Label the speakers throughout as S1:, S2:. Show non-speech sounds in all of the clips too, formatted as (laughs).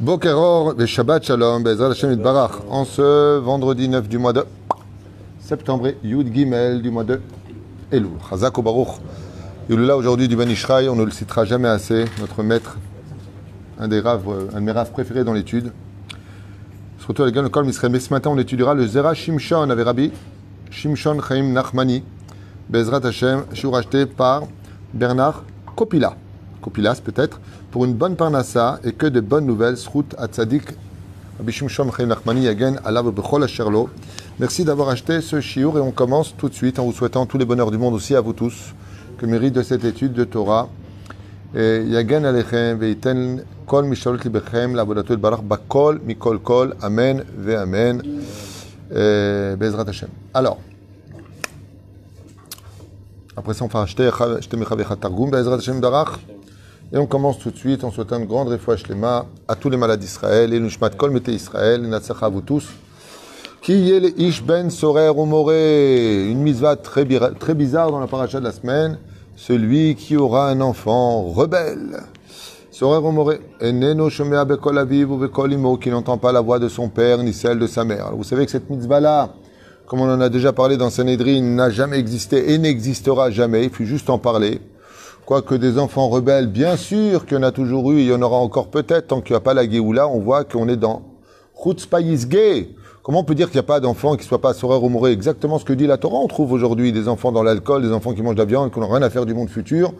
S1: Bokeror et Shabbat Shalom, Bezrat Hashem Barach, en ce vendredi 9 du mois de septembre, Yud Gimel du mois de Elul. Chazak Baruch. là aujourd'hui du Ben on ne le citera jamais assez, notre maître, un des raves, un de mes raves préférés dans l'étude. Surtout avec le Kol Misraël. Mais ce matin, on étudiera le Zera Shimshon avec Rabbi Shimshon Chaim Nachmani, Bezrat Hashem, shiur acheté par Bernard Kopila. Kopilas peut-être, pour une bonne parnassa et que de bonnes nouvelles. Srout Atzadik. Merci d'avoir acheté ce shiur et on commence tout de suite en vous souhaitant tous les bonheurs du monde aussi à vous tous. Que mérite de cette étude de Torah. Yagen Alechem Veiten Kol Mishalot Libechem Lavodatul Barach Bakol Mikol Kol Amen Ve Amen. Bezrat Hashem. Alors, après ça, on va acheter Targum, Bezrat Hashem Darach. Et on commence tout de suite en souhaitant une grande refouach lema à tous les malades d'Israël, et Nushmat Kol Mete Israël, et Natsach à vous tous. Qui est le Ish Ben Sorer Une mitzvah très, bizarre dans la paracha de la semaine. Celui qui aura un enfant rebelle. Sorer Omoré. Eneno Shomea Bekol Aviv ou Bekol Imo, qui n'entend pas la voix de son père ni celle de sa mère. Vous savez que cette mitzvah-là, comme on en a déjà parlé dans Sanhedrin, n'a jamais existé et n'existera jamais. Il faut juste en parler. Quoique des enfants rebelles, bien sûr qu'il y en a toujours eu, il y en aura encore peut-être, tant qu'il n'y a pas la Géoula, on voit qu'on est dans Chutzpayis gay. Comment on peut dire qu'il n'y a pas d'enfants qui ne soient pas soreurs ou mourés Exactement ce que dit la Torah. On trouve aujourd'hui des enfants dans l'alcool, des enfants qui mangent de la viande, qui n'ont rien à faire du monde futur.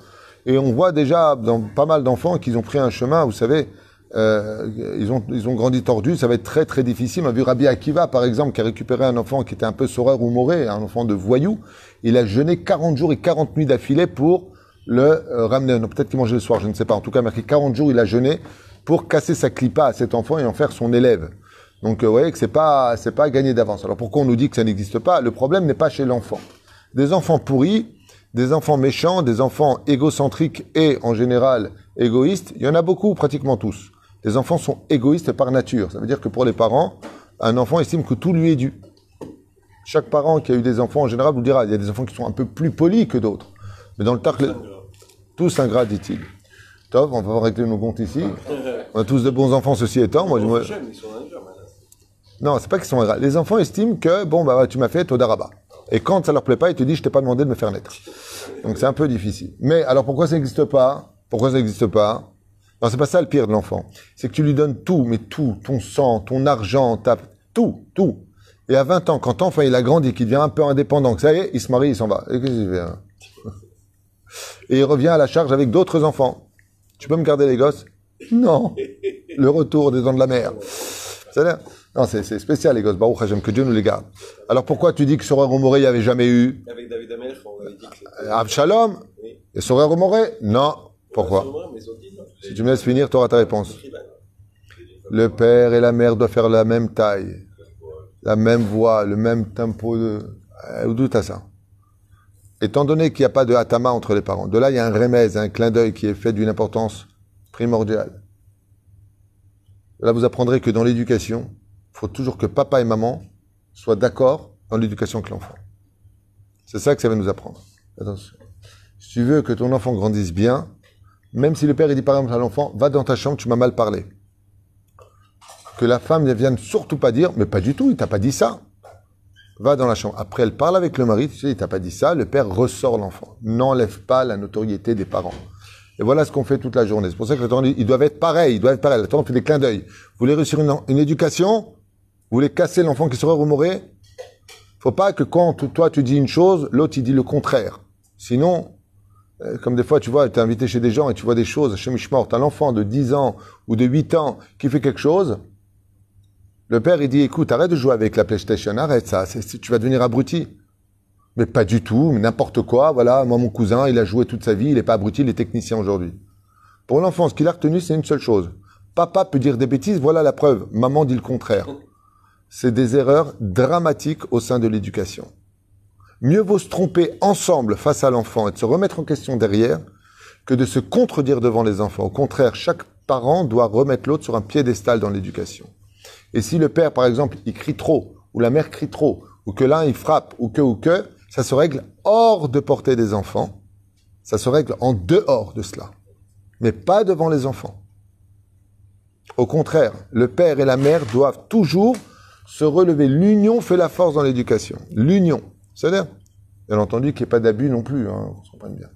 S1: Et on voit déjà dans pas mal d'enfants qu'ils ont pris un chemin, vous savez, euh, ils, ont, ils ont grandi tordus, ça va être très très difficile. On a vu Rabbi Akiva, par exemple, qui a récupéré un enfant qui était un peu soreur ou moré, un enfant de voyou. Il a jeûné 40 jours et 40 nuits d'affilée pour le euh, ramener. Peut-être qu'il mangeait le soir, je ne sais pas. En tout cas, marqué 40 jours, il a jeûné pour casser sa clipa à cet enfant et en faire son élève. Donc, euh, vous voyez que c'est pas, c'est pas gagné d'avance. Alors, pourquoi on nous dit que ça n'existe pas? Le problème n'est pas chez l'enfant. Des enfants pourris, des enfants méchants, des enfants égocentriques et, en général, égoïstes, il y en a beaucoup, pratiquement tous. Les enfants sont égoïstes par nature. Ça veut dire que pour les parents, un enfant estime que tout lui est dû. Chaque parent qui a eu des enfants, en général, vous dira, il y a des enfants qui sont un peu plus polis que d'autres. Mais dans le tark, tous ingrats, dit-il. Top, on va régler nos comptes ici. On a tous de bons enfants, ceci étant. Moi, moi... Non, c'est pas qu'ils sont ingrats. Les enfants estiment que, bon, bah, tu m'as fait Todaraba. Et quand ça leur plaît pas, ils te disent, je t'ai pas demandé de me faire naître. Donc c'est un peu difficile. Mais alors pourquoi ça n'existe pas? Pourquoi ça n'existe pas? Non, c'est pas ça le pire de l'enfant. C'est que tu lui donnes tout, mais tout, ton sang, ton argent, ta... tout, tout. Et à 20 ans, quand l'enfant il a grandi, qu'il devient un peu indépendant, que ça y est, il se marie, il s'en va. Et qu'est-ce qu'il fait hein? Et il revient à la charge avec d'autres enfants. Tu peux me garder les gosses? Non. Le retour des dents de la mer. Non, c'est spécial les gosses. Baruch Hashem, que Dieu nous les garde. Alors pourquoi tu dis que Soreur Romoré, il n'y avait jamais eu?
S2: Avec David Amelch, on avait dit que
S1: Abshalom oui. Et Soreur Romoré? Non. Pourquoi? Si tu me laisses finir, tu auras ta réponse. Le père et la mère doivent faire la même taille, la même voix, le même tempo de... D'où t'as ça? Étant donné qu'il n'y a pas de hatama entre les parents, de là il y a un remèze, un clin d'œil qui est fait d'une importance primordiale. Là vous apprendrez que dans l'éducation, il faut toujours que papa et maman soient d'accord dans l'éducation avec l'enfant. C'est ça que ça va nous apprendre. Attention. Si tu veux que ton enfant grandisse bien, même si le père dit par exemple à l'enfant, va dans ta chambre, tu m'as mal parlé. Que la femme ne vienne surtout pas dire, mais pas du tout, il t'a pas dit ça va dans la chambre. Après, elle parle avec le mari, tu sais, il t'a pas dit ça, le père ressort l'enfant. N'enlève pas la notoriété des parents. Et voilà ce qu'on fait toute la journée. C'est pour ça que le ils doivent être pareils, ils doivent être pareils. Le Torah fait des clins d'œil. Vous voulez réussir une, une éducation? Vous voulez casser l'enfant qui serait rumoré Faut pas que quand toi tu dis une chose, l'autre il dit le contraire. Sinon, euh, comme des fois, tu vois, tu es invité chez des gens et tu vois des choses, chez Mishmort, un enfant de 10 ans ou de 8 ans qui fait quelque chose, le père, il dit, écoute, arrête de jouer avec la PlayStation, arrête ça, tu vas devenir abruti. Mais pas du tout, n'importe quoi, voilà, moi mon cousin, il a joué toute sa vie, il n'est pas abruti, il est technicien aujourd'hui. Pour l'enfant, ce qu'il a retenu, c'est une seule chose. Papa peut dire des bêtises, voilà la preuve. Maman dit le contraire. C'est des erreurs dramatiques au sein de l'éducation. Mieux vaut se tromper ensemble face à l'enfant et de se remettre en question derrière que de se contredire devant les enfants. Au contraire, chaque parent doit remettre l'autre sur un piédestal dans l'éducation. Et si le père, par exemple, il crie trop, ou la mère crie trop, ou que l'un il frappe, ou que, ou que, ça se règle hors de portée des enfants. Ça se règle en dehors de cela. Mais pas devant les enfants. Au contraire, le père et la mère doivent toujours se relever. L'union fait la force dans l'éducation. L'union. C'est-à-dire, bien entendu, qu'il n'y ait pas d'abus non plus, hein, on se comprenne bien.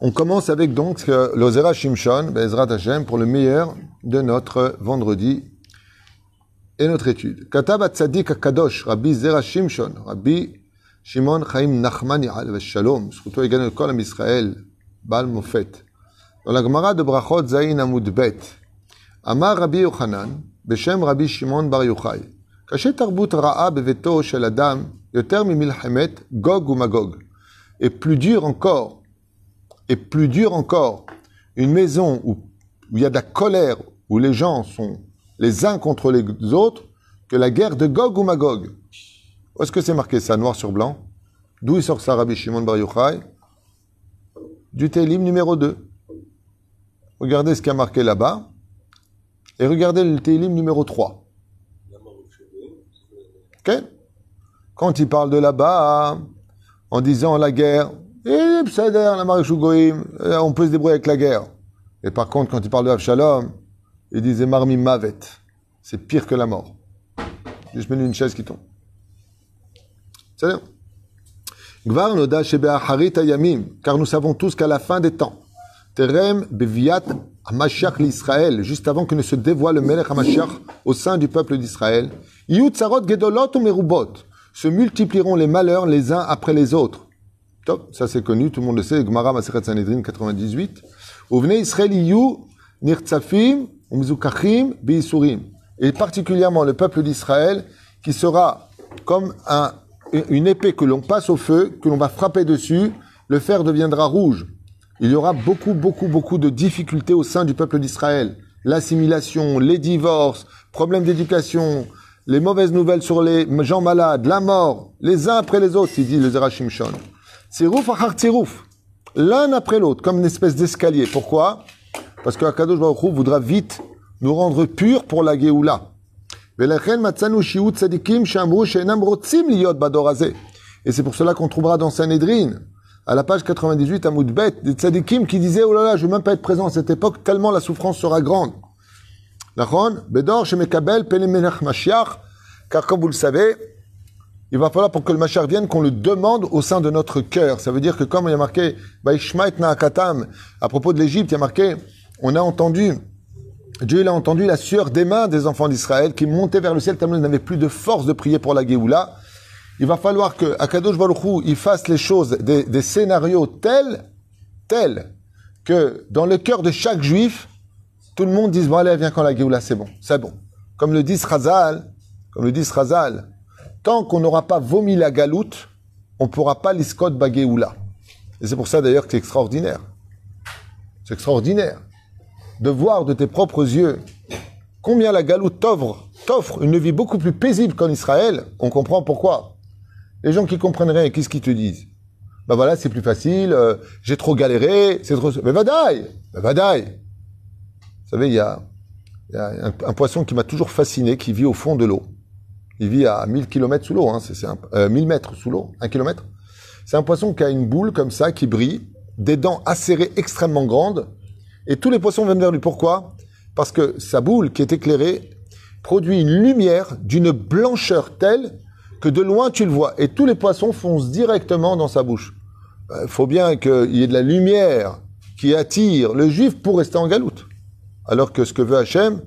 S1: On commence avec donc l'Ozera Shimshon, Bezrat Hashem, pour le meilleur de notre vendredi et notre étude. Katab Tzadik Kadosh, Rabbi Zera Shimshon, Rabbi Shimon Chaim Nachman Yal Shalom, Sruto Egan Kol Israël, Bal Mofet. Dans la Gemara de Brachot Zayin Amud Bet, Amar Rabbi Yochanan, Beshem Rabbi Shimon Bar Yochai, Tarbut Ra'a Beveto Shel Adam, Yoter Mimilchemet, Gog ou Magog. Et plus dur encore, et plus dur encore, une maison où, il y a de la colère, où les gens sont les uns contre les autres, que la guerre de Gog ou Magog. Où est-ce que c'est marqué ça, noir sur blanc? D'où il sort ça, Rabbi Shimon Bar Yochai? Du Télim numéro 2. Regardez ce qui a marqué là-bas. Et regardez le Télim numéro 3. Ok? Quand il parle de là-bas, en disant la guerre, la euh, on peut se débrouiller avec la guerre. Et par contre, quand il parle de Avshalom, il disait Marmi Mavet. C'est pire que la mort. Juste mets une chaise qui tombe. C'est car nous savons tous qu'à la fin des temps, Terem Beviat Hamashiach l'Israël, juste avant que ne se dévoile le Melech Hamashiach au sein du peuple d'Israël, Yut Gedolot ou Merubot, se multiplieront les malheurs les uns après les autres. Top, ça c'est connu, tout le monde le sait, Gemara Maseret Sanhedrin 98. Venez Israël Yu Nirtzafim. Et particulièrement le peuple d'Israël qui sera comme un, une épée que l'on passe au feu, que l'on va frapper dessus, le fer deviendra rouge. Il y aura beaucoup, beaucoup, beaucoup de difficultés au sein du peuple d'Israël. L'assimilation, les divorces, problèmes d'éducation, les mauvaises nouvelles sur les gens malades, la mort, les uns après les autres, il dit le Zerachim Shon. Tsirouf achar tsirouf. L'un après l'autre, comme une espèce d'escalier. Pourquoi? Parce que Akadosh Baruch Hu voudra vite nous rendre purs pour la Géoula. Et c'est pour cela qu'on trouvera dans Sanhedrin, à la page 98 à Moudbet, des tzadikim qui disaient, oh là là, je veux même pas être présent à cette époque, tellement la souffrance sera grande. Bedor, car comme vous le savez, il va falloir pour que le Machar vienne qu'on le demande au sein de notre cœur. Ça veut dire que comme il y a marqué à propos de l'Égypte, il y a marqué, on a entendu, Dieu a entendu la sueur des mains des enfants d'Israël qui montaient vers le ciel tellement ils n'avaient plus de force de prier pour la Géoula. Il va falloir que Akadosh Baruch il fasse les choses, des, scénarios tels, tels, que dans le cœur de chaque juif, tout le monde dise, bon allez, viens quand la Géoula, c'est bon, c'est bon. Comme le dit Razal, comme le dit Razal, Tant qu'on n'aura pas vomi la galoute, on ne pourra pas l'iscot bagéoula. Et c'est pour ça d'ailleurs que c'est extraordinaire. C'est extraordinaire de voir de tes propres yeux combien la galoute t'offre une vie beaucoup plus paisible qu'en Israël. On comprend pourquoi. Les gens qui comprennent rien, qu'est-ce qu'ils te disent? Ben voilà, c'est plus facile, euh, j'ai trop galéré, c'est trop... Mais vadaï Ben vadaï Vous savez, il y a, un poisson qui m'a toujours fasciné, qui vit au fond de l'eau. Il vit à 1000 km sous l'eau, hein, c'est, 1000 euh, mètres sous l'eau, 1 km. C'est un poisson qui a une boule comme ça, qui brille, des dents acérées extrêmement grandes, et tous les poissons viennent vers lui. Pourquoi? Parce que sa boule, qui est éclairée, produit une lumière d'une blancheur telle que de loin tu le vois, et tous les poissons foncent directement dans sa bouche. Il euh, faut bien qu'il y ait de la lumière qui attire le juif pour rester en galoute. Alors que ce que veut Hachem,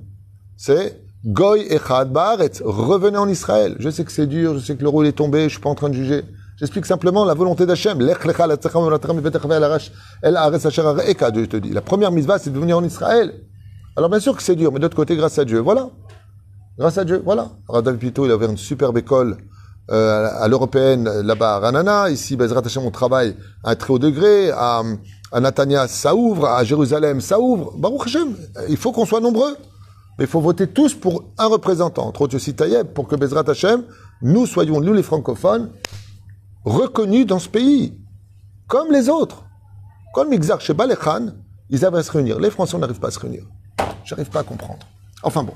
S1: c'est Goy Echad Baaretz, revenez en Israël. Je sais que c'est dur, je sais que le rôle est tombé, je suis pas en train de juger. J'explique simplement la volonté d'Hachem. Te. La première mitzvah, c'est de venir en Israël. Alors bien sûr que c'est dur, mais d'autre côté, grâce à Dieu. Voilà. Grâce à Dieu, voilà. David Pito, il a ouvert une superbe école euh, à l'européenne, là-bas à Ranana. Ici, Bezrat Hashem, on travaille à un très haut degré. À, à Natania, ça ouvre. À Jérusalem, ça ouvre. Baruch Hashem, il faut qu'on soit nombreux. Mais il faut voter tous pour un représentant, entre autres aussi Taïeb, pour que Bezrat Hashem, nous soyons, nous les francophones, reconnus dans ce pays, comme les autres. Comme Mixar chez Balechan, ils avaient à se réunir. Les Français, n'arrivent pas à se réunir. J'arrive pas à comprendre. Enfin bon.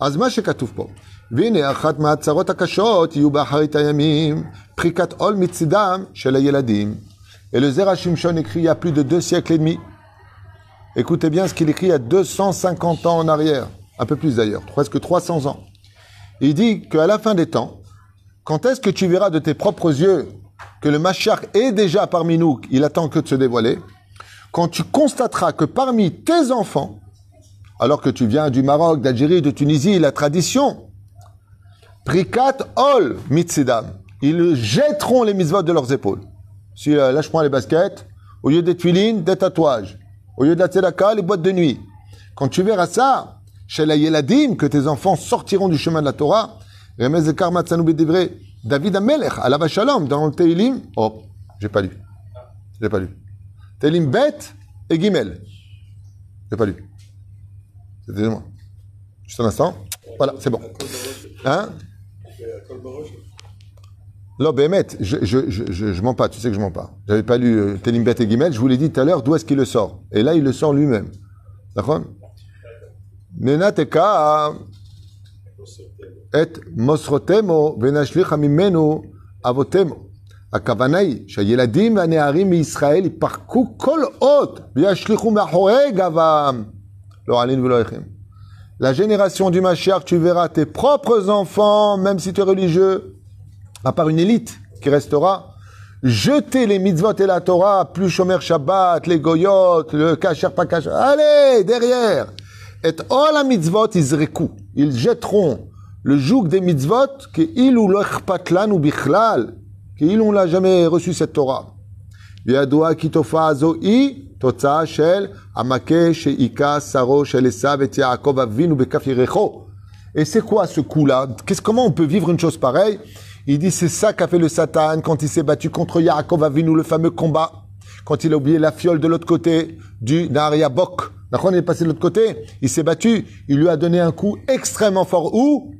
S1: Azma shekatouf po. והנה אחת מהצרות הקשות יהיו באחרית הימים פריקת עול מצידם של הילדים. Et le Zerachim Shon écrit il y a plus de deux siècles et demi Écoutez bien ce qu'il écrit il y a 250 ans en arrière, un peu plus d'ailleurs, presque 300 ans. Il dit qu'à la fin des temps, quand est-ce que tu verras de tes propres yeux que le Mashiach est déjà parmi nous, il attend que de se dévoiler, quand tu constateras que parmi tes enfants, alors que tu viens du Maroc, d'Algérie, de Tunisie, la tradition, Prikat Ol Mitzidam, ils jetteront les mitzvot de leurs épaules. Si euh, lâche-moi les baskets, au lieu des tuilines, des tatouages. Au lieu de la tzedaka, les boîtes de nuit. Quand tu verras ça, chez la que tes enfants sortiront du chemin de la Torah, David Amelech, la Shalom, dans le Teilim, oh, j'ai pas lu. J'ai pas lu. Teilim Bet et Gimel. J'ai pas lu. C'était moi. Juste un instant. Voilà, c'est bon. Hein? Non, Bémet, je, je, je, je, mens pas, tu sais que je mens pas. J'avais pas lu euh, Bet et Gimel, je vous l'ai dit tout à l'heure, d'où est-ce qu'il le sort? Et là, il le sort lui-même. D'accord? Nenateka et mosrotemo venashlich amimenu avotemo. הכוונה היא שהילדים והנערים מישראל יפרקו כל אות וישליכו מאחורי גבם. לא עלין ולא איכם. La génération du Mashiach, tu verras tes propres enfants, même si tu es religieux, à part une élite qui restera, jeter les mitzvot et la Torah, plus Shomer Shabbat, les goyot, le kasher pas kasher. Allez, derrière. Et all la mitzvot, izreku. Ils jetteront le joug des mitzvot, que il ou l'echpatlan ou bichlal, que il on l'a jamais reçu cette Torah. וידוע כי תופעה זו היא תוצאה של המכה שהיכה שרו של עשיו את יעקב אבינו בכף ירחו. Et c'est quoi ce coup-là Comment on peut vivre une chose pareille il dit c'est ça qu'a fait le Satan quand il s'est battu contre Yaakov Avinu, le fameux combat. Quand il a oublié la fiole de l'autre côté du Bok. Il est passé de l'autre côté. Il s'est battu. Il lui a donné un coup extrêmement fort. Où?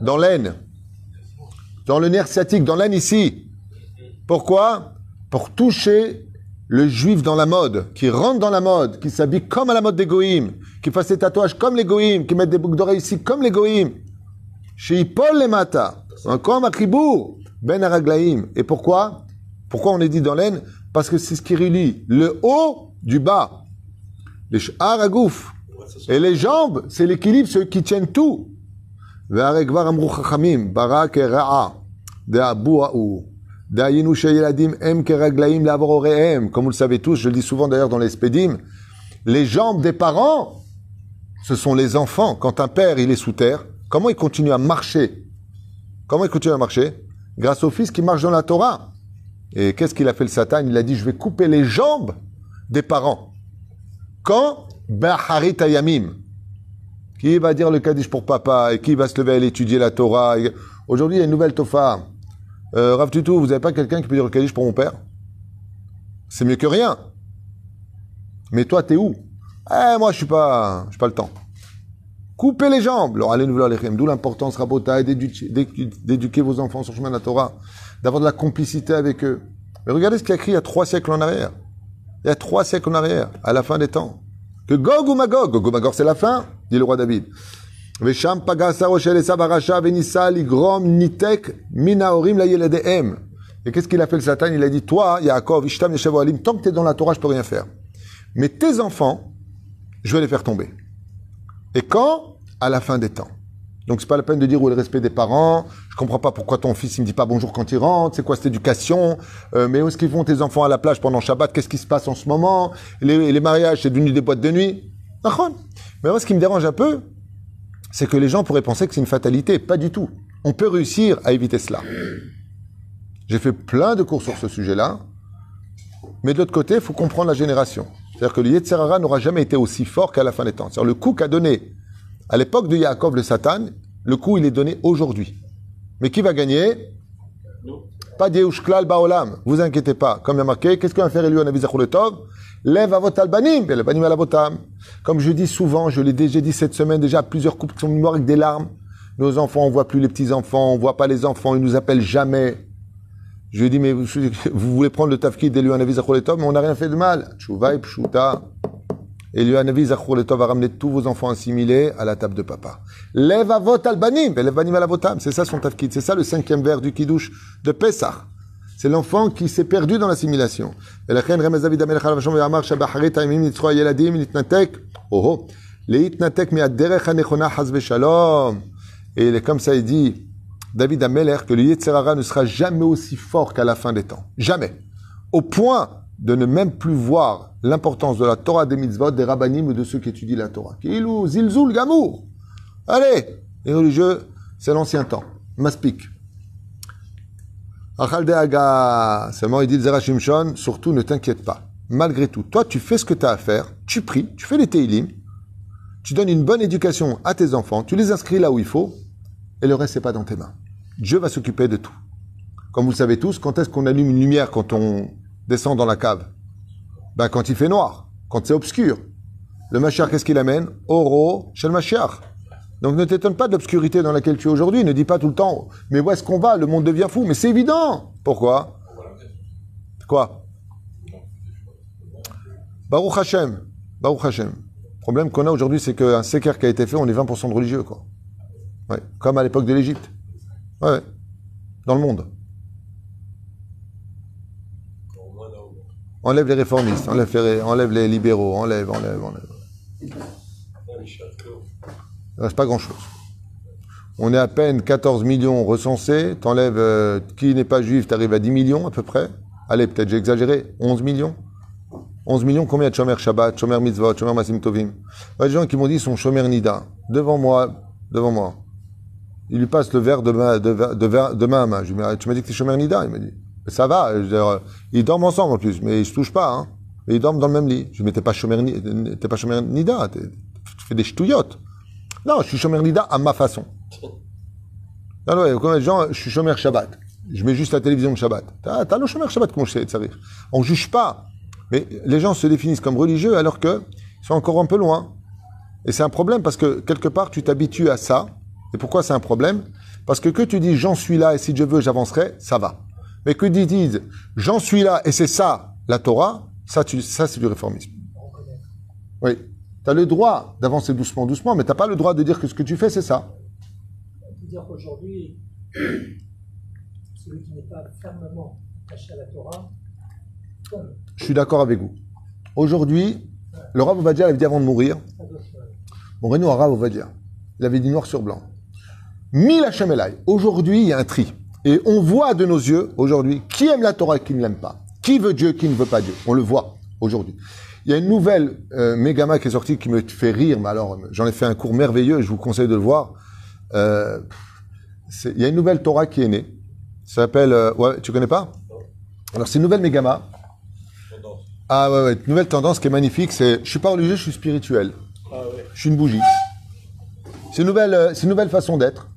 S1: Dans l'aine. Dans le nerf sciatique, dans l'aine ici. Pourquoi? Pour toucher le juif dans la mode, qui rentre dans la mode, qui s'habille comme à la mode des goïms, qui fasse ses tatouages comme les goïms, qui mette des boucles d'oreilles ici comme les goïms. Chez Paul les mata. Encore Makribou, Ben Araglaïm. Et pourquoi? Pourquoi on est dit dans l'aine Parce que c'est ce qui relie le haut du bas. Les Aragouf. Et les jambes, c'est l'équilibre, ceux qui tiennent tout. Comme vous le savez tous, je le dis souvent d'ailleurs dans les spédimes, les jambes des parents, ce sont les enfants. Quand un père, il est sous terre, comment il continue à marcher? Comment il continue à marcher? Grâce au fils qui marche dans la Torah. Et qu'est-ce qu'il a fait le Satan? Il a dit, je vais couper les jambes des parents. Quand Baharit Ayamim. Qui va dire le Kaddish pour papa et qui va se lever à étudier la Torah Aujourd'hui, il y a une nouvelle Tofa. Euh, Rav Tutu, vous n'avez pas quelqu'un qui peut dire le Kaddish pour mon père? C'est mieux que rien. Mais toi, t'es où? Eh, moi, je suis pas, je suis pas le temps. Coupez les jambes. D'où l'importance, Rabota, d'éduquer vos enfants sur le chemin de la Torah, d'avoir de la complicité avec eux. Mais regardez ce qu'il a écrit il y a trois siècles en arrière. Il y a trois siècles en arrière, à la fin des temps. Que Gog ou Magog, Gog ou Magog c'est la fin, dit le roi David. Vesham nitek minaorim Et qu'est-ce qu'il a fait le Satan? Il a dit, toi, Yaakov, Ishtam Alim, tant que tu es dans la Torah, je peux rien faire. Mais tes enfants, je vais les faire tomber. Et quand? À la fin des temps. Donc c'est pas la peine de dire où est le respect des parents. Je comprends pas pourquoi ton fils il me dit pas bonjour quand il rentre. C'est quoi cette éducation? Euh, Mais où est-ce qu'ils vont tes enfants à la plage pendant Shabbat? Qu'est-ce qui se passe en ce moment? Les, mariages, c'est devenu des boîtes de nuit. Mais moi, ce qui me dérange un peu, c'est que les gens pourraient penser que c'est une fatalité. Pas du tout. On peut réussir à éviter cela. J'ai fait plein de cours sur ce sujet-là. Mais de l'autre côté, il faut comprendre la génération. C'est-à-dire que le Yetzerara n'aura jamais été aussi fort qu'à la fin des temps. C'est-à-dire le coup qu'a donné à l'époque de Yaakov le Satan, le coup il est donné aujourd'hui. Mais qui va gagner? Pas Klal Baolam. Vous inquiétez pas. Comme il y a marqué, qu'est-ce qu'on va faire Eliou Lève à votre albanim, Comme je dis souvent, je l'ai déjà dit cette semaine, déjà plusieurs couples sont morts avec des larmes. Nos enfants, on voit plus les petits enfants, on voit pas les enfants, ils nous appellent jamais. Je lui ai dit, mais (laughs) vous, voulez prendre le tafkid d'Eliu Anavi mais on n'a rien fait de mal. Chouva et. Et lui, Anavi Zachour va ramener tous vos enfants assimilés à la table de papa. Lève à albanim, lève à votam. C'est ça son tafkid. C'est ça le cinquième vers du kidouche de Pessah. C'est l'enfant qui s'est perdu dans l'assimilation. Oh oh. Et comme ça, il dit, David Ameler, que le Yetzerara ne sera jamais aussi fort qu'à la fin des temps. Jamais. Au point de ne même plus voir l'importance de la Torah des mitzvot, des rabbinim ou de ceux qui étudient la Torah. Kilou, zilzoul, gamour. Allez, les religieux, c'est l'ancien temps. Maspik. Aga, seulement il dit Zera Shimshon, surtout ne t'inquiète pas. Malgré tout, toi tu fais ce que tu as à faire, tu pries, tu fais les teilim, tu donnes une bonne éducation à tes enfants, tu les inscris là où il faut, et le reste c'est pas dans tes mains. Dieu va s'occuper de tout. Comme vous le savez tous, quand est-ce qu'on allume une lumière quand on descend dans la cave Ben quand il fait noir, quand c'est obscur. Le Mashiach, qu'est-ce qu'il amène? Oro chez le Mashiach. Donc ne t'étonne pas de l'obscurité dans laquelle tu es aujourd'hui. Ne dis pas tout le temps, mais où est-ce qu'on va? Le monde devient fou. Mais c'est évident. Pourquoi? Quoi? Baruch Hashem. Baruch Hashem. Le problème qu'on a aujourd'hui, c'est qu'un séquer qui a été fait, on est 20% de religieux. Quoi. Ouais. Comme à l'époque de l'Égypte. Ouais. Dans le monde. Enlève les réformistes, enlève les, libéraux, enlève, enlève, enlève. Il reste pas grand-chose. On est à peine 14 millions recensés. T'enlèves euh, qui n'est pas juif, t'arrives à 10 millions à peu près. Allez, peut-être j'ai exagéré. 11 millions. 11 millions, combien de Shomer Shabbat, Shomer Mitzvot, Shomer Masim Tovim? Il y a des gens qui m'ont dit son Shomer Nida. Devant moi, devant moi. Il lui passe le verre de, de main à main. Je lui dis, tu m'as dit que c'est Shomer Nida Il m'a dit, ça va. Je dire, ils dorment ensemble en plus, mais ils se touchent pas. Hein. ils dorment dans le même lit. Je dis, mais t'es pas pas Shomer Nida. Tu fais des ch'touillottes. Non, je suis Shomer Nida à ma façon. Non, non, de gens, je suis Shomer Shabbat. Je mets juste la télévision de Shabbat. T'as, le Shomer Shabbat, je sais, ça. On juge pas. Mais les gens se définissent comme religieux alors que sont encore un peu loin. Et c'est un problème parce que quelque part tu t'habitues à ça. Et pourquoi c'est un problème? Parce que que tu dis j'en suis là et si Dieu veut j'avancerai, ça va. Mais que dises j'en suis là et c'est ça la Torah, ça, tu, ça c'est du réformisme. Oui. Tu as le droit d'avancer doucement, doucement, mais tu n'as pas le droit de dire que ce que tu fais, c'est ça.
S3: On peut dire qu'aujourd'hui, celui qui n'est pas fermement attaché à la Torah
S1: Je suis d'accord avec vous. Aujourd'hui, le Rav Ovadia avait dit avant de mourir, mon Renaud Rav Ovadia, il avait dit noir sur blanc. Mille Hachem Aujourd'hui, il y a un tri. Et on voit de nos yeux, aujourd'hui, qui aime la Torah et qui ne l'aime pas. Qui veut Dieu, qui ne veut pas Dieu. On le voit aujourd'hui. Il y a une nouvelle euh, Mégama qui est sortie qui me fait rire, mais alors j'en ai fait un cours merveilleux, je vous conseille de le voir. Euh, il y a une nouvelle Torah qui est née. Ça s'appelle... Euh, ouais, tu connais pas? Alors c'est une nouvelle Mégama. Ah ouais, ouais, une nouvelle tendance qui est magnifique, c'est je suis pas religieux, je suis spirituel. Ah, ouais. Je suis une bougie. C'est une nouvelle, euh, c'est une nouvelle façon d'être.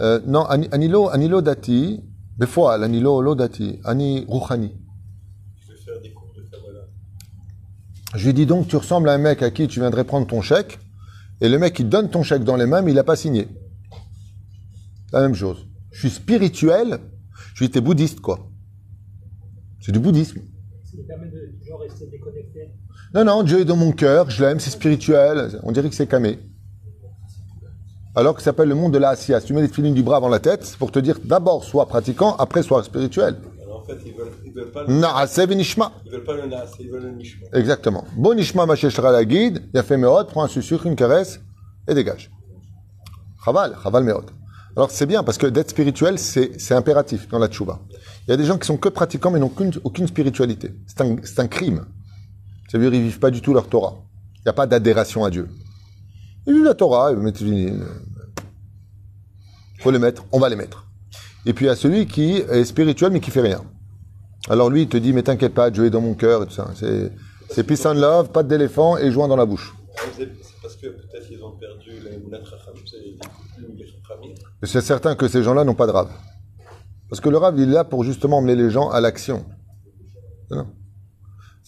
S1: Euh, non, anilo, anilo dati, des fois, l'anilo lo dati, ani ruchani. Je lui dis donc, tu ressembles à un mec à qui tu viendrais prendre ton chèque, et le mec, il donne ton chèque dans les mains, mais il n'a pas signé. La même chose. Je suis spirituel, je suis bouddhiste, quoi. C'est du bouddhisme. Ça permet de toujours rester déconnecté Non, non, Dieu est dans mon cœur, je l'aime, c'est spirituel. On dirait que c'est camé. Alors que ça s'appelle le monde de la Si tu mets des filines du bras avant la tête, pour te dire d'abord sois pratiquant, après sois spirituel fait, ils veulent, ils veulent pas le Naase v'nishma. Ils veulent pas le Naase, ils veulent le Nishma. Exactement. Bon Nishma, ma cheshra la guide, il a fait meot, prends un sucre, une caresse, et dégage. Chaval, chaval meot. Alors c'est bien, parce que d'être spirituel, c'est impératif dans la tchouva. Il y a des gens qui sont que pratiquants, mais n'ont aucune, aucune spiritualité. C'est un, un crime. Ça veut dire qu'ils vivent pas du tout leur Torah. Il n'y a pas d'adhération à Dieu. Ils vivent la Torah, Il faut les mettre, on va les mettre. Et puis il y a celui qui est spirituel mais qui fait rien. Alors lui, il te dit, mais t'inquiète pas, Dieu est dans mon cœur et tout ça. C'est, peace and love, pas d'éléphant et joint dans la bouche.
S2: C'est parce que peut-être ils ont perdu
S1: la C'est certain que ces gens-là n'ont pas de rave. Parce que le rave, il est là pour justement emmener les gens à l'action.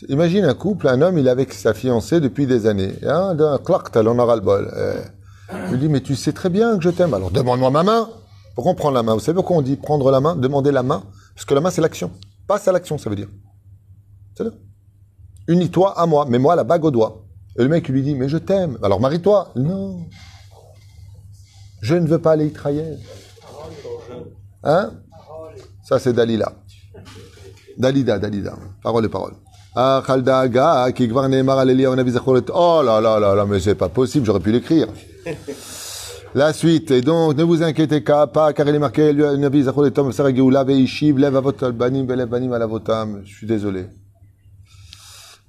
S1: Imagine un couple, un homme, il est avec sa fiancée depuis des années. Hein, d'un clac, en aura le bol. Eh. Il lui dit, mais tu sais très bien que je t'aime. Alors demande-moi ma main. Pourquoi on prend la main Vous savez pourquoi on dit prendre la main Demander la main? Parce que la main, c'est l'action. Passe à l'action, ça veut dire. C'est là. Unis-toi à moi, mets-moi la bague au doigt. Et le mec lui dit, mais je t'aime. Alors marie-toi. Non. Je ne veux pas aller Israël. Hein? Ça, c'est Dalila. Dalida, Dalida. Parole et parole. Ah, Khaldaga, qui gvar neemar al Eliyahu Navi Zachor et- Oh là là là là, mais c'est pas possible, j'aurais pu l'écrire. (laughs) La suite, et donc, ne vous inquiétez pas, pas, car il est marqué, le Navi Zachor et Tom, Sarah Geoula, Veishiv, Lev Avot Albanim, Belev Banim Alavotam. Je suis désolé.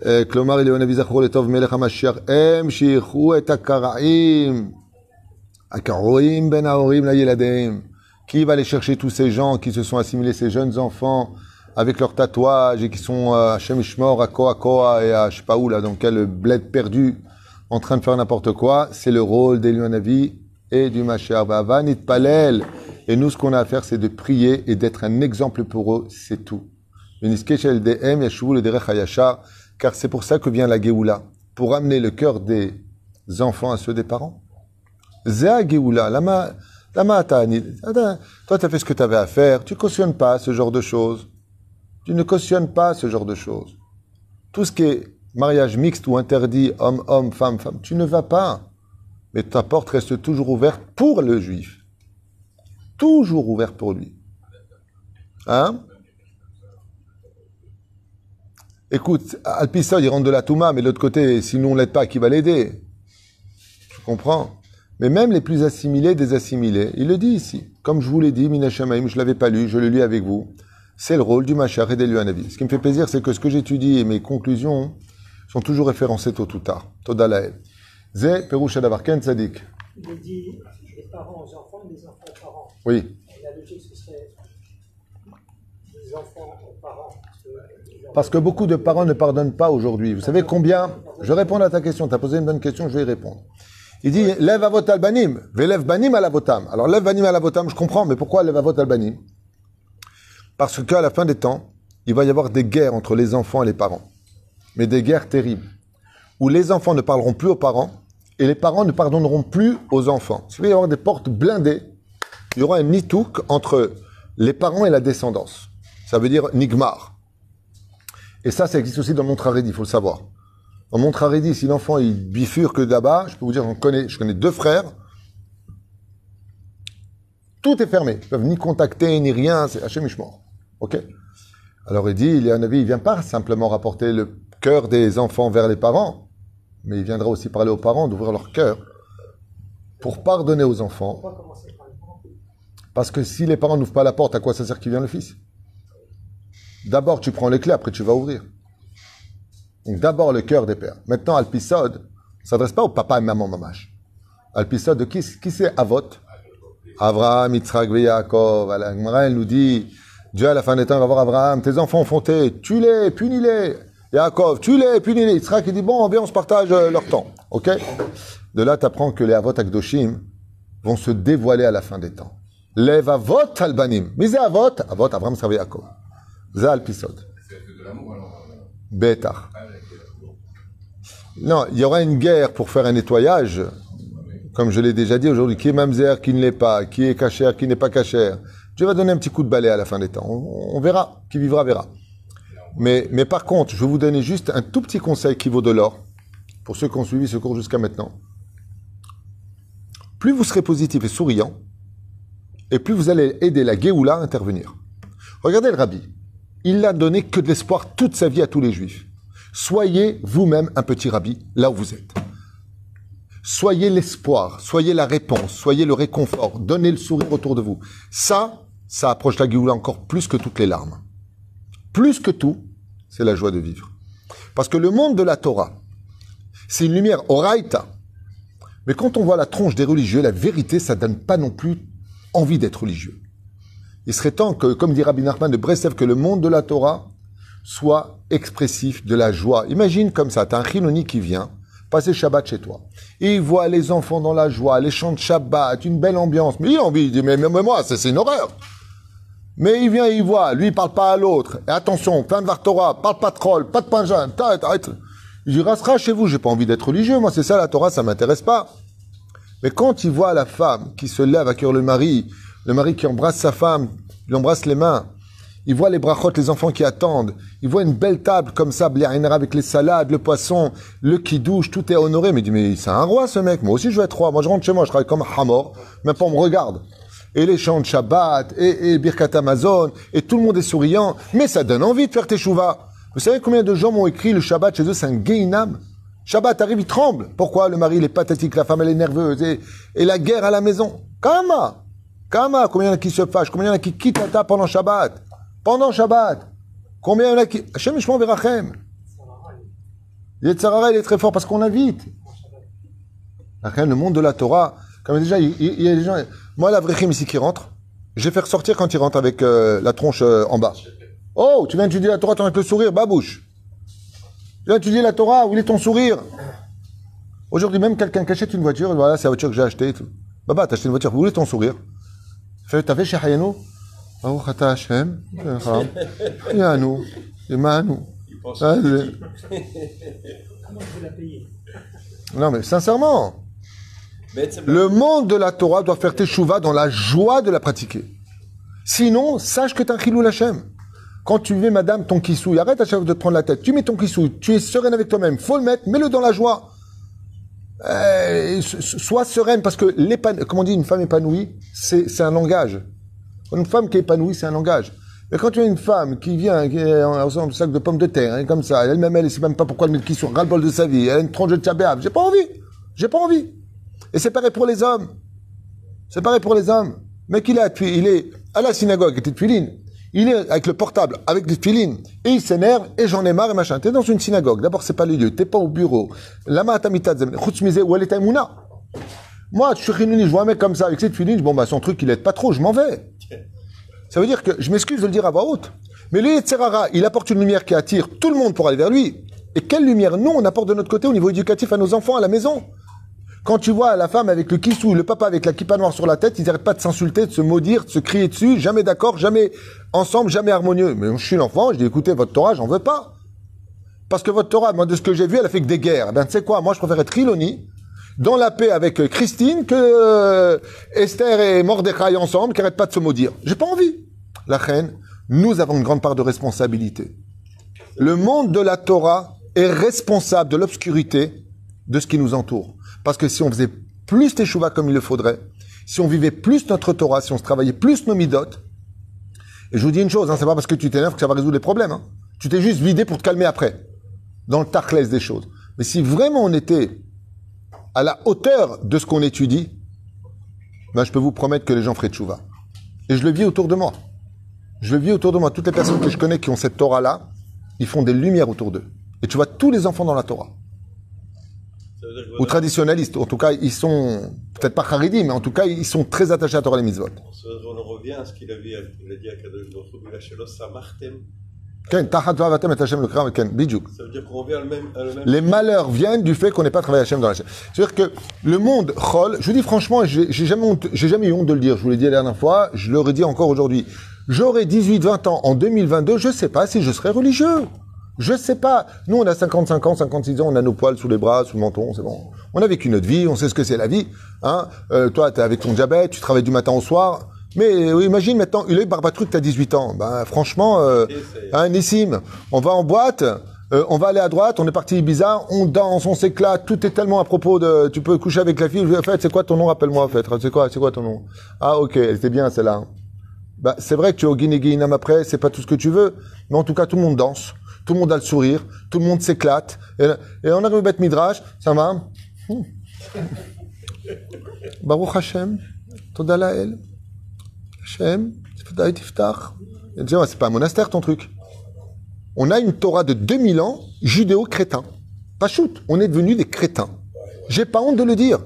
S1: אה, כלומר, אליהו הנביא זכור לטוב מלך המשיח, הם שייכו את הקרעים, הקרעים בין ההורים לילדיהם. Qui va aller chercher tous ces gens qui se sont assimilés, ces jeunes enfants, avec leurs tatouages et qui sont euh, à Shemishmor, à Koa Koa et à je sais pas où là, dans quel bled perdu, en train de faire n'importe quoi, c'est le rôle Hanavi et du Mashiach. Vavanit Palel. Et nous, ce qu'on a à faire, c'est de prier et d'être un exemple pour eux, c'est tout. Car c'est pour ça que vient la Géoula, pour amener le cœur des enfants à ceux des parents. Zéa Géoula, lama, lama Toi, tu as fait ce que tu avais à faire, tu cautionnes pas ce genre de choses. Tu ne cautionnes pas ce genre de choses. Tout ce qui est mariage mixte ou interdit, homme-homme, femme-femme, tu ne vas pas. Mais ta porte reste toujours ouverte pour le juif. Toujours ouverte pour lui. Hein? Écoute, Alpisod, il rentre de la Touma, mais de l'autre côté, si nous on l'aide pas, qui va l'aider? Je comprends. Mais même les plus assimilés des assimilés, il le dit ici. Comme je vous l'ai dit, Minashamaim, je l'avais pas lu, je le lis avec vous. C'est le rôle du Machar et d'Elu Hanavi. Ce qui me fait plaisir, c'est que ce que j'étudie et mes conclusions sont toujours référencées tôt ou tard. Todalael. Ze Perouche Adavar Ken Tzadik.
S3: Il est dit les parents aux enfants, les enfants aux parents.
S1: Oui.
S3: Et la logique, ce serait les enfants aux parents. Parce que
S1: beaucoup de parents ne pardonnent pas aujourd'hui. Vous savez combien? Je réponds à ta question. Tu as posé une bonne question, je vais y répondre. Il dit Lève avot albanim, velev banim alavotam. Alors lève banim alavotam, je comprends, mais pourquoi lève avot albanim? Parce qu'à la fin des temps, il va y avoir des guerres entre les enfants et les parents. Mais des guerres terribles. Où les enfants ne parleront plus aux parents et les parents ne pardonneront plus aux enfants. Il va y avoir des portes blindées. Il y aura un nitouk entre les parents et la descendance. Ça veut dire nigmar. Et ça, ça existe aussi dans le Montraredi, il faut le savoir. Dans le Montraredi, si l'enfant il bifurque là-bas, je peux vous dire, j'en connais, je connais deux frères. Tout est fermé. Ils peuvent ni contacter, ni rien. C'est Hachem. OK Alors il dit, il y a un avis, il vient pas simplement rapporter le cœur des enfants vers les parents, mais il viendra aussi parler aux parents d'ouvrir leur cœur pour pardonner aux enfants. Parce que si les parents n'ouvrent pas la porte, à quoi ça sert qu'il vient le fils? D'abord, tu prends les clés, après tu vas ouvrir. Donc d'abord le cœur des pères. Maintenant, Alpisod ne s'adresse pas au papa et maman mamash. Alpisod, de qui, c'est Avot? Abraham, Yitzhak Yaakov. Elle nous dit, Dieu à la fin des temps va voir Abraham, tes enfants ont fauté, tue-les, punis-les. Yaakov, tue-les, punis-les. Yitzhak, il dit, bon, viens, on se partage euh, leur temps. OK? De là, tu apprends que les Avot Akdoshim vont se dévoiler à la fin des temps. Lève Avot Albanim. Mais Avot, Avot, Abraham, Sarvé, Yaakov. C'est Alpisod. Bétar. Non, il y aura une guerre pour faire un nettoyage, comme je l'ai déjà dit aujourd'hui, qui est mamzer, qui ne l'est pas, qui est cachère, qui n'est pas cachère. Dieu va donner un petit coup de balai à la fin des temps. On, verra. Qui vivra, verra. Mais, mais par contre, je vais vous donner juste un tout petit conseil qui vaut de l'or, pour ceux qui ont suivi ce cours jusqu'à maintenant. Plus vous serez positif et souriant, et plus vous allez aider la Géoula à intervenir. Regardez le rabbi. Il n'a donné que de l'espoir toute sa vie à tous les juifs. Soyez vous-même un petit rabbi là où vous êtes. Soyez l'espoir, soyez la réponse, soyez le réconfort, donnez le sourire autour de vous. Ça, ça approche la Géoula encore plus que toutes les larmes. Plus que tout, c'est la joie de vivre. Parce que le monde de la Torah, c'est une lumière oraita. Mais quand on voit la tronche des religieux, la vérité, ça donne pas non plus envie d'être religieux. Il serait temps que, comme dit Rabbi Nachman de Breslev, que le monde de la Torah soit expressif de la joie. Imagine comme ça, tu as un Chinoni qui vient passer Shabbat chez toi. Il voit les enfants dans la joie, les chants de Shabbat, une belle ambiance. Mais il a envie, il dit, mais, moi, c'est une horreur. Mais il vient, il voit, lui, il parle pas à l'autre. Et attention, plein de Torah, parle pas de troll, pas de pinjan, arrête. Il dit, restera chez vous, j'ai pas envie d'être religieux, moi, c'est ça, la Torah, ça m'intéresse pas. Mais quand il voit la femme qui se lève à cœur le mari, le mari qui embrasse sa femme, lui embrasse les mains, il voit les brachot, les enfants qui attendent, il voit une belle table comme ça, avec les salades, le poisson, le qui-douche, tout est honoré. Mais il dit, mais c'est un roi ce mec, moi aussi je veux être roi, moi je rentre chez moi, je travaille comme hamor, même pas on me regarde. et les chants de Shabbat, et, et Birkat Amazon, et tout le monde est souriant, mais ça donne envie de faire Teshuvah. Vous savez combien de gens m'ont écrit le Shabbat chez eux, c'est un Geinam. Shabbat arrive, il tremble. Pourquoi? Le mari, il est pathétique, la femme, elle est nerveuse, et, et la guerre à la maison. Kama. Kama. Combien il y en a qui se fâchent? Combien il y en a qui quittent la table pendant Shabbat? Pendant Shabbat Combien il y en a qui... Hashem Ishmael Verachem Yetzarara, il est très fort parce qu'on invite. Le monde de la Torah, comme déjà, il, y a des gens. Moi, la Vrechim ici qui rentre, je vais faire sortir quand il rentre avec euh, la tronche euh, en bas. Oh, tu viens étudier la Torah, tu avec le sourire, babouche. Tu viens étudier la Torah, où est ton sourire Aujourd'hui, même quelqu'un qui achète une voiture, voilà, c'est la voiture que j'ai achetée. Baba, t'as acheté une voiture, où est ton sourire? T'as fait chez Hayano? Aruchata Hashem, Yanu, Yemanu.
S3: Comment vous la
S1: Non, mais sincèrement, le monde de la Torah doit faire tes teshuva dans la joie de la pratiquer. Sinon, sache que t'as un chilou Hashem. Quand tu mets, madame, ton kissou, arrête à chaque fois de te prendre la tête. Tu mets ton kissou, tu es sereine avec toi-même. Faut le mettre, mets-le dans la joie. Euh, sois sereine parce que l'épan... comment on dit une femme épanouie, c'est un langage. Une femme qui est épanouie, c'est un langage. Mais quand tu as une femme qui vient, qui en un sac de pommes de terre, hein, comme ça, elle-même, elle ne sait même pas pourquoi elle met le kissou, ras-le-bol de sa vie, elle a une tronche de tchabéab, j'ai pas envie. J'ai pas envie. Et c'est pareil pour les hommes. C'est pareil pour les hommes. Mec, il est, il est à la synagogue des tuilines. Il est avec le portable, avec des tuilines. Et il s'énerve, et j'en ai marre, et machin. T'es dans une synagogue. D'abord, c'est pas le lieu. T'es pas au bureau. Lama atamita zem. Chutz mize, ou elle. Moi, je suis je vois un mec comme ça, avec ses tuilines. Bon, bah, son truc, il aide pas trop, je m'en vais. Ça veut dire que, je m'excuse de le dire à voix haute. Mais le Yetzerara, il apporte une lumière qui attire tout le monde pour aller vers lui. Et quelle lumière, nous, on apporte de notre côté au niveau éducatif à nos enfants, à la maison? Quand tu vois la femme avec le kissou, le papa avec la kippa noire sur la tête, ils n'arrêtent pas de s'insulter, de se maudire, de se crier dessus, jamais d'accord, jamais ensemble, jamais harmonieux. Mais je suis l'enfant, je dis écoutez, votre Torah, j'en veux pas. Parce que votre Torah, moi, de ce que j'ai vu, elle a fait que des guerres. Eh Ben, tu sais quoi, moi, je préfère être Riloni, dans la paix avec euh, Christine, que euh, Esther et Mordechai ensemble, qui n'arrêtent pas de se maudire. J'ai pas envie. La reine, nous avons une grande part de responsabilité. Le monde de la Torah est responsable de l'obscurité de ce qui nous entoure. Parce que si on faisait plus Teshuvah comme il le faudrait, si on vivait plus notre Torah, si on se travaillait plus nos midotes, et je vous dis une chose, hein, c'est pas parce que tu t'énerves que ça va résoudre les problèmes. hein. Tu t'es juste vidé pour te calmer après, dans le tachlès des choses. Mais si vraiment on était à la hauteur de ce qu'on étudie, ben je peux vous promettre que les gens feraient Teshuvah. Et je le vis autour de moi. Je le vis autour de moi. Toutes les personnes que je connais qui ont cette Torah-là, ils font des lumières autour d'eux. Et tu vois tous les enfants dans la Torah ou traditionnalistes. En tout cas, ils sont peut-être pas Haridi, mais en tout cas, ils sont très attachés à Torah et Mitzvot.
S2: en revient à ce qu'il a, dit- il a dit à Kadosh Baruch Hu, Bila Shelo Samartem.
S1: Ken, Tahat Vavatem et Hashem le Kram, Ken, Bidjouk.
S2: Ça veut dire qu'on revient à le même. à le même-
S1: Les malheurs viennent du fait qu'on n'ait pas travaillé Hachem dans la chaîne. C'est-à-dire que le monde Chol, je vous dis franchement, j'ai jamais, honte- jamais eu honte de le dire. Je vous l'ai dit la dernière fois, je l'aurais dit encore aujourd'hui. J'aurais 18-20 ans en 2022, je sais pas si je serais religieux. Je sais pas. Nous, on a 55 ans, 56 ans, on a nos poils sous les bras, sous le menton, c'est bon. On a vécu notre vie, on sait ce que c'est la vie. Hein. Euh, toi, t'es avec ton diabète, tu travailles du matin au soir. Mais euh, imagine maintenant, il est Barbatruc, t'as 18 ans. Ben, franchement, euh, Hein, Nissim, on va en boîte, euh, on va aller à droite, on est parti bizarre, on danse, on s'éclate, tout est tellement à propos de, tu peux coucher avec la fille, en fait, c'est quoi ton nom, rappelle-moi, en fait, c'est quoi, c'est quoi ton nom? Ah, ok, elle était bien, celle-là. Bah, c'est vrai que tu es au Guinée-Guinam après, c'est pas tout ce que tu veux, mais en tout cas, tout le monde danse, tout le monde a le sourire, tout le monde s'éclate, et, et on arrive au Beth Midrash, ça va? Hmm. Baruch Hashem, Toda Lael, Tu vois, C'est pas un monastère ton truc. On a une Torah de 2000 ans, judéo-crétin. Pas shoot, on est devenus des crétins. J'ai pas honte de le dire.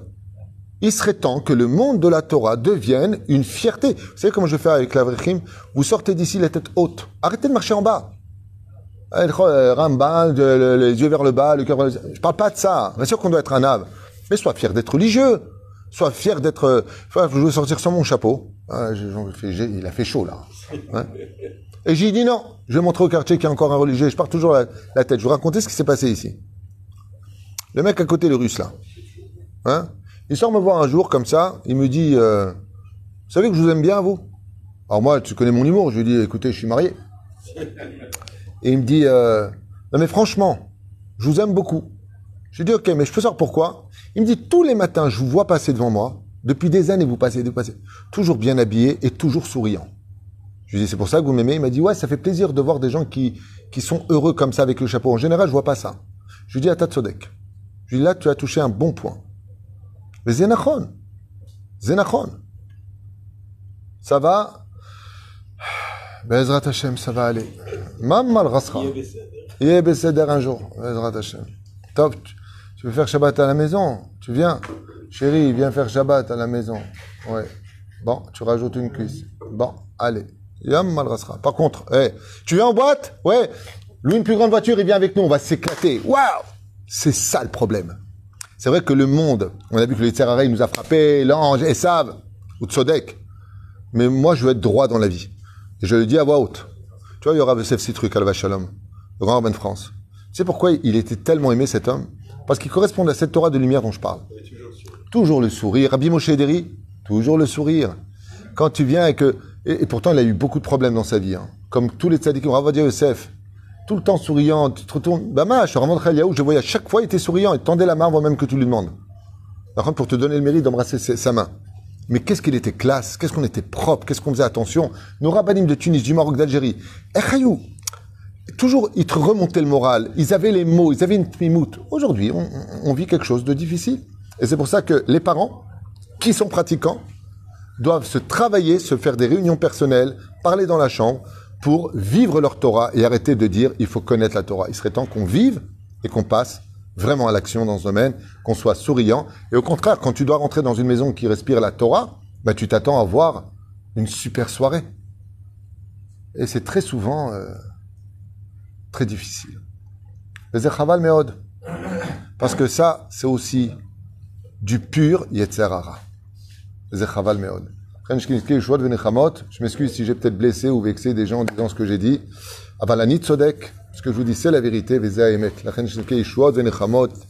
S1: Il serait temps que le monde de la Torah devienne une fierté. Vous savez comment je fais avec la Vrechim Vous sortez d'ici la tête haute. Arrêtez de marcher en bas. Euh, Ramban, de- le- les yeux vers le bas, le cœur vers le... Je parle pas de ça. Bien sûr qu'on doit être un ave. Mais sois fier d'être religieux. Sois fier d'être... euh, enfin, je veux sortir sans mon chapeau. Ah, j'ai- j'ai- il a fait chaud, là. Hein et j'ai dit non, je vais montrer au quartier qu'il y a encore un religieux. Je pars toujours la, tête. Je vous raconter ce qui s'est passé ici. Le mec à côté, le russe là. Hein il sort me voir un jour comme ça. Il me dit euh, Vous savez que je vous aime bien, vous? Alors moi, tu connais mon humour. Je lui dis Écoutez, je suis marié. Et il me dit euh, Non, mais franchement, je vous aime beaucoup. Je lui dis Ok, mais je peux savoir pourquoi? Il me dit, tous les matins, je vous vois passer devant moi. Depuis des années, vous passez, vous passez. Toujours bien habillé et toujours souriant. Je lui dis, c'est pour ça que vous m'aimez. Il m'a dit, ouais, ça fait plaisir de voir des gens qui, qui sont heureux comme ça avec le chapeau. En général, je vois pas ça. Je lui dis, Atatsodek. Je lui dis, là, tu as touché un bon point. Mais Zénachon. Zénachon. Ça va? Ben, Bezrat Hashem, ça va aller. Mamal Rasra. Il est un jour. Bezrat Hashem. Top tu- veux faire Shabbat à la maison Tu viens. Chérie, viens faire Shabbat à la maison. Ouais. Bon, tu rajoutes une cuisse. Bon, allez. Yam mal rasra. Par contre, eh, tu viens en boîte Ouais. Lui, une plus grande voiture, il vient avec nous, on va s'éclater. Waouh C'est ça le problème. C'est vrai que le monde, on a vu que les Tserara, il nous a frappé, l'ange, Esav, ou Tzodek. Mais moi, je veux être droit dans la vie. Je le dis à voix haute. Tu vois, il y aura Yosef Citruc, Alva Shalom, le grand rabbin de France. Tu sais pourquoi il était tellement aimé, cet homme? Parce qu'il correspond à cette Torah de lumière dont je parle.
S2: Toujours
S1: le sourire. Rabbi Moshe Ederi, toujours le sourire. Quand tu viens et que... Et, pourtant, il a eu beaucoup de problèmes dans sa vie. hein. Comme tous les tzadikim, Ravadia Yosef, tout le temps souriant, tu te retournes... Bamash, je voyais à chaque fois, il était souriant. Il tendait la main avant même que tu lui demandes. Par contre, pour te donner le mérite d'embrasser sa main. Mais qu'est-ce qu'il était classe, qu'est-ce qu'on était propre, qu'est-ce qu'on faisait attention. Nos rabbinim de Tunis, du Maroc, d'Algérie. Echayou, toujours, ils te remontaient le moral. Ils avaient les mots, ils avaient une tmimout. Aujourd'hui, on, on vit quelque chose de difficile. Et c'est pour ça que les parents, qui sont pratiquants, doivent se travailler, se faire des réunions personnelles, parler dans la chambre, pour vivre leur Torah et arrêter de dire il faut connaître la Torah. Il serait temps qu'on vive et qu'on passe vraiment à l'action dans ce domaine, qu'on soit souriant. Et au contraire, quand tu dois rentrer dans une maison qui respire la Torah, bah, tu t'attends à voir une super soirée. Et c'est très souvent euh, très difficile. Mais c'est chaval meod. Parce que ça, c'est aussi du pur Yetzerara. C'est chaval meod. Je m'excuse si j'ai peut-être blessé ou vexé des gens en disant ce que j'ai dit. Avalani tzodek, ce que je vous dis, c'est la vérité. Vezeh emet. לכן שנזכה ישועות ונחמות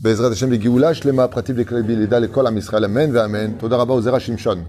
S1: בעזרת השם בגאולה שלמה, פרטים לכלל בילידה לכל עם ישראל, אמן ואמן. תודה רבה, עוזר השמשון.